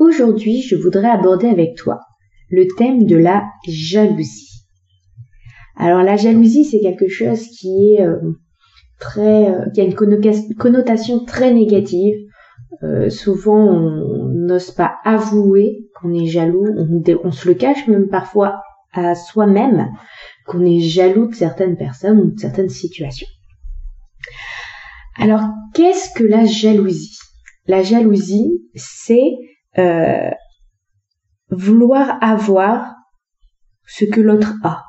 Aujourd'hui, je voudrais aborder avec toi le thème de la jalousie. Alors la jalousie, c'est quelque chose qui est euh, très, euh, qui a une connotation très négative. Euh, souvent, on n'ose pas avouer qu'on est jaloux, on, on, se le cache même parfois à soi-même qu'on est jaloux de certaines personnes ou de certaines situations. Alors, qu'est-ce que la jalousie? La jalousie, c'est euh, vouloir avoir ce que l'autre a.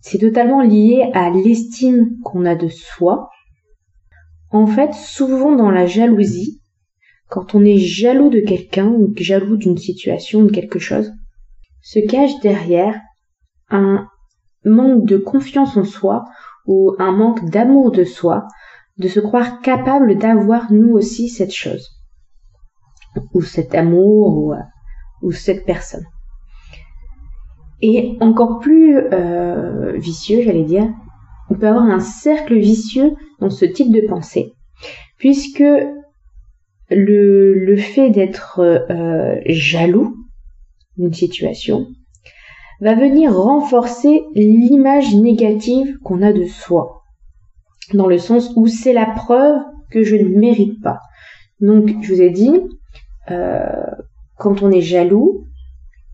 C'est totalement lié à l'estime qu'on a de soi. En fait, souvent dans la jalousie, quand on est jaloux de quelqu'un ou jaloux d'une situation ou de quelque chose, se cache derrière un manque de confiance en soi ou un manque d'amour de soi, de se croire capable d'avoir nous aussi cette chose ou cet amour ou, cette personne. Et encore plus euh, vicieux, j'allais dire, on peut avoir un cercle vicieux dans ce type de pensée, puisque le, le fait d'être euh, jaloux d'une situation va venir renforcer l'image négative qu'on a de soi, dans le sens où c'est la preuve que je ne mérite pas. Donc, je vous ai dit, euh, quand on est jaloux,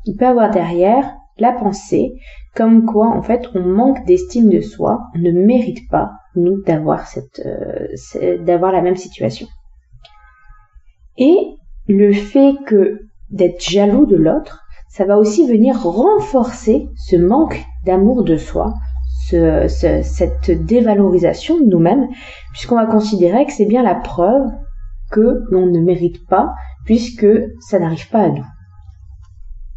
il peut avoir derrière la pensée comme quoi en fait on manque d'estime de soi, on ne mérite pas nous d'avoir cette euh, d'avoir la même situation. Et le fait que d'être jaloux de l'autre, ça va aussi venir renforcer ce manque d'amour de soi, ce, cette dévalorisation de nous-mêmes, puisqu'on va considérer que c'est bien la preuve que l'on ne mérite pas puisque ça n'arrive pas à nous.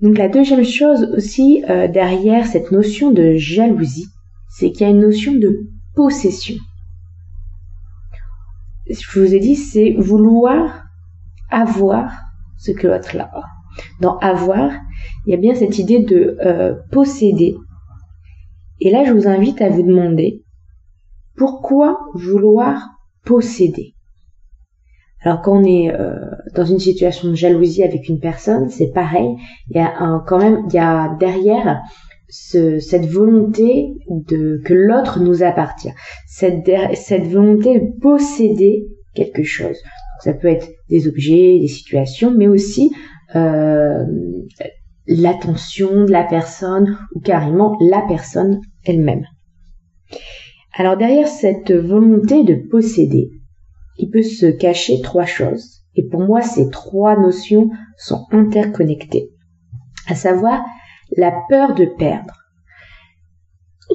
Donc la deuxième chose aussi euh, derrière cette notion de jalousie, c'est qu'il y a une notion de possession. Je vous ai dit, c'est vouloir avoir ce que l'autre a. Dans avoir, il y a bien cette idée de euh, posséder. Et là, je vous invite à vous demander pourquoi vouloir posséder? Alors quand on est euh, dans une situation de jalousie avec une personne, c'est pareil. Il y a quand même, il y a derrière cette volonté de que l'autre nous appartient, cette, cette volonté de posséder quelque chose. ça peut être des objets, des situations, mais aussi euh, l'attention de la personne ou carrément la personne elle-même. Alors derrière cette volonté de posséder, il peut se cacher trois choses. Et pour moi, ces trois notions sont interconnectées. À savoir la peur de perdre.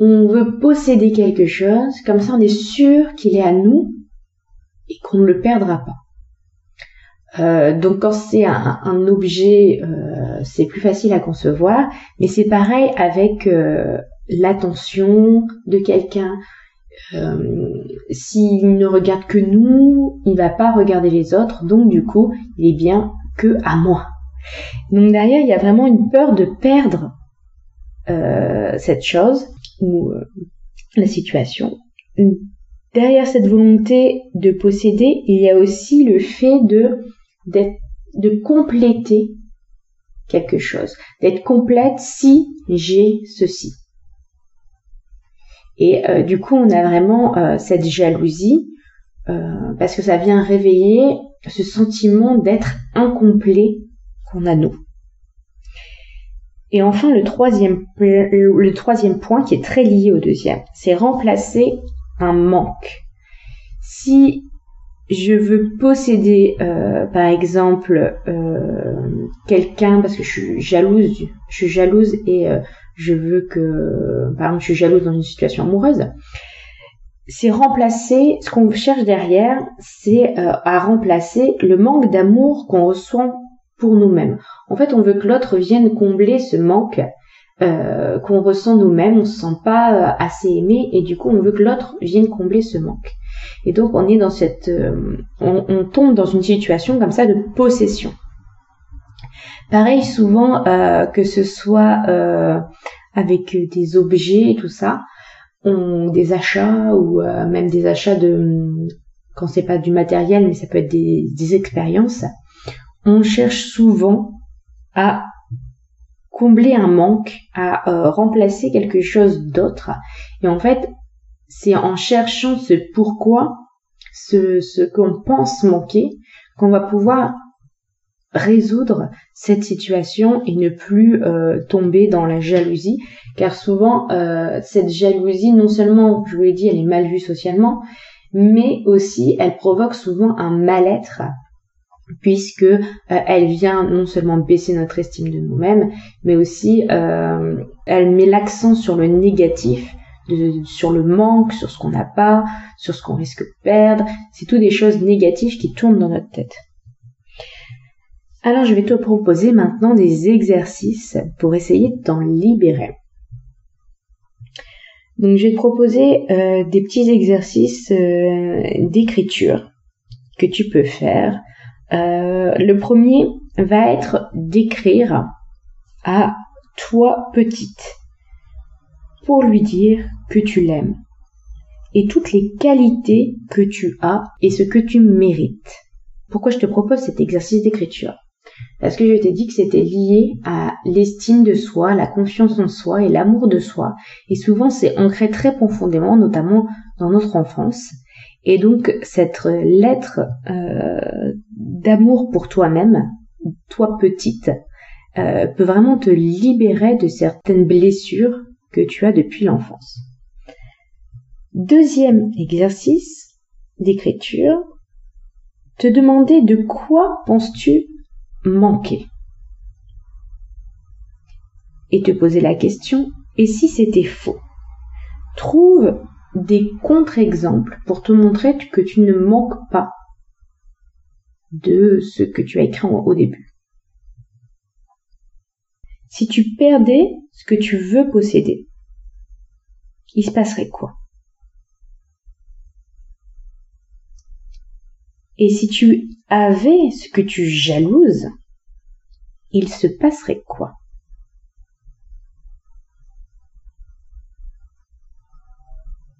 On veut posséder quelque chose, comme ça on est sûr qu'il est à nous et qu'on ne le perdra pas. Euh, donc quand c'est un, objet, euh, c'est plus facile à concevoir, mais c'est pareil avec euh, l'attention de quelqu'un, euh, s'il ne regarde que nous, il va pas regarder les autres, donc du coup, il est bien que à moi. Donc derrière, il y a vraiment une peur de perdre euh, cette chose ou euh, la situation. Derrière cette volonté de posséder, il y a aussi le fait de de compléter quelque chose, d'être complète si j'ai ceci. Et euh, du coup, on a vraiment euh, cette jalousie euh, parce que ça vient réveiller ce sentiment d'être incomplet qu'on a nous. Et enfin, le troisième, le troisième point qui est très lié au deuxième, c'est remplacer un manque. Si je veux posséder, par exemple, quelqu'un parce que je suis jalouse, je suis jalouse et je veux que, par exemple, je suis jalouse dans une situation amoureuse. c'est remplacer, ce qu'on cherche derrière, c'est euh, à remplacer le manque d'amour qu'on ressent pour nous-mêmes. En fait, on veut que l'autre vienne combler ce manque euh, qu'on ressent nous-mêmes, on se sent pas euh, assez aimé et du coup on veut que l'autre vienne combler ce manque. Et donc on est dans cette, on, tombe dans une situation comme ça de possession. Pareil souvent que ce soit avec des objets et tout ça, ont des achats ou euh, même des achats de quand c'est pas du matériel mais ça peut être des, expériences on cherche souvent à combler un manque à euh, remplacer quelque chose d'autre. Et en fait c'est en cherchant ce pourquoi ce, ce qu'on pense manquer qu'on va pouvoir résoudre cette situation et ne plus euh, tomber dans la jalousie car souvent euh, cette jalousie non seulement je vous l'ai dit elle est mal vue socialement mais aussi elle provoque souvent un mal-être puisque euh, elle vient non seulement baisser notre estime de nous-mêmes mais aussi elle met l'accent sur le négatif sur le manque, sur ce qu'on n'a pas, sur ce qu'on risque de perdre. C'est tout des choses négatives qui tournent dans notre tête. Alors je vais te proposer maintenant des exercices pour essayer de t'en libérer. Donc je vais te proposer euh, des petits exercices euh, d'écriture que tu peux faire. Euh, le premier va être d'écrire à toi petite pour lui dire que tu l'aimes et toutes les qualités que tu as et ce que tu mérites. Pourquoi je te propose cet exercice d'écriture? Parce que je t'ai dit que c'était lié à l'estime de soi, la confiance en soi et l'amour de soi? Et souvent, c'est ancré très profondément, notamment dans notre enfance. Et donc, cette lettre euh, d'amour pour toi-même, toi petite, euh, peut vraiment te libérer de certaines blessures que tu as depuis l'enfance. Deuxième exercice d'écriture, te demander de quoi penses-tu manquer. Et te poser la question, et si c'était faux? Trouve des contre-exemples pour te montrer que tu ne manques pas de ce que tu as écrit au début. Si tu perdais ce que tu veux posséder, il se passerait quoi? Et si tu avais ce que tu jalouses, il se passerait quoi?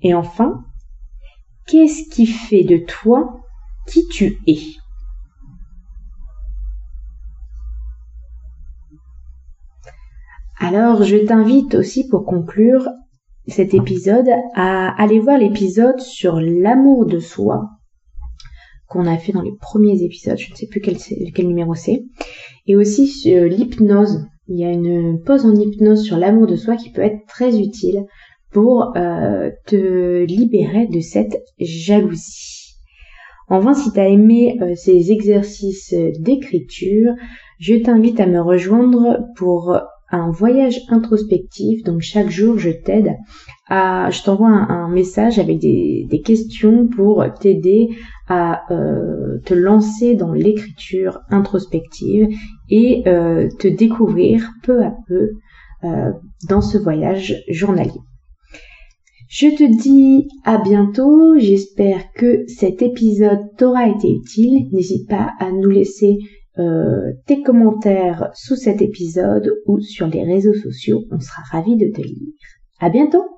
Et enfin, qu'est-ce qui fait de toi qui tu es? Alors, je t'invite aussi pour conclure cet épisode à aller voir l'épisode sur l'amour de soi qu'on a fait dans les premiers épisodes, je ne sais plus quel, numéro c'est, et aussi sur l'hypnose. Il y a une pause en hypnose sur l'amour de soi qui peut être très utile pour euh, te libérer de cette jalousie. Enfin, si tu as aimé euh, ces exercices d'écriture, je t'invite à me rejoindre pour un voyage introspectif. Donc chaque jour, je t'aide à, je t'envoie un, message avec des, questions pour t'aider à euh, te lancer dans l'écriture introspective et euh, te découvrir peu à peu euh, dans ce voyage journalier. Je te dis à bientôt, j'espère que cet épisode t'aura été utile. N'hésite pas à nous laisser tes commentaires sous cet épisode ou sur les réseaux sociaux. On sera ravis de te lire. À bientôt!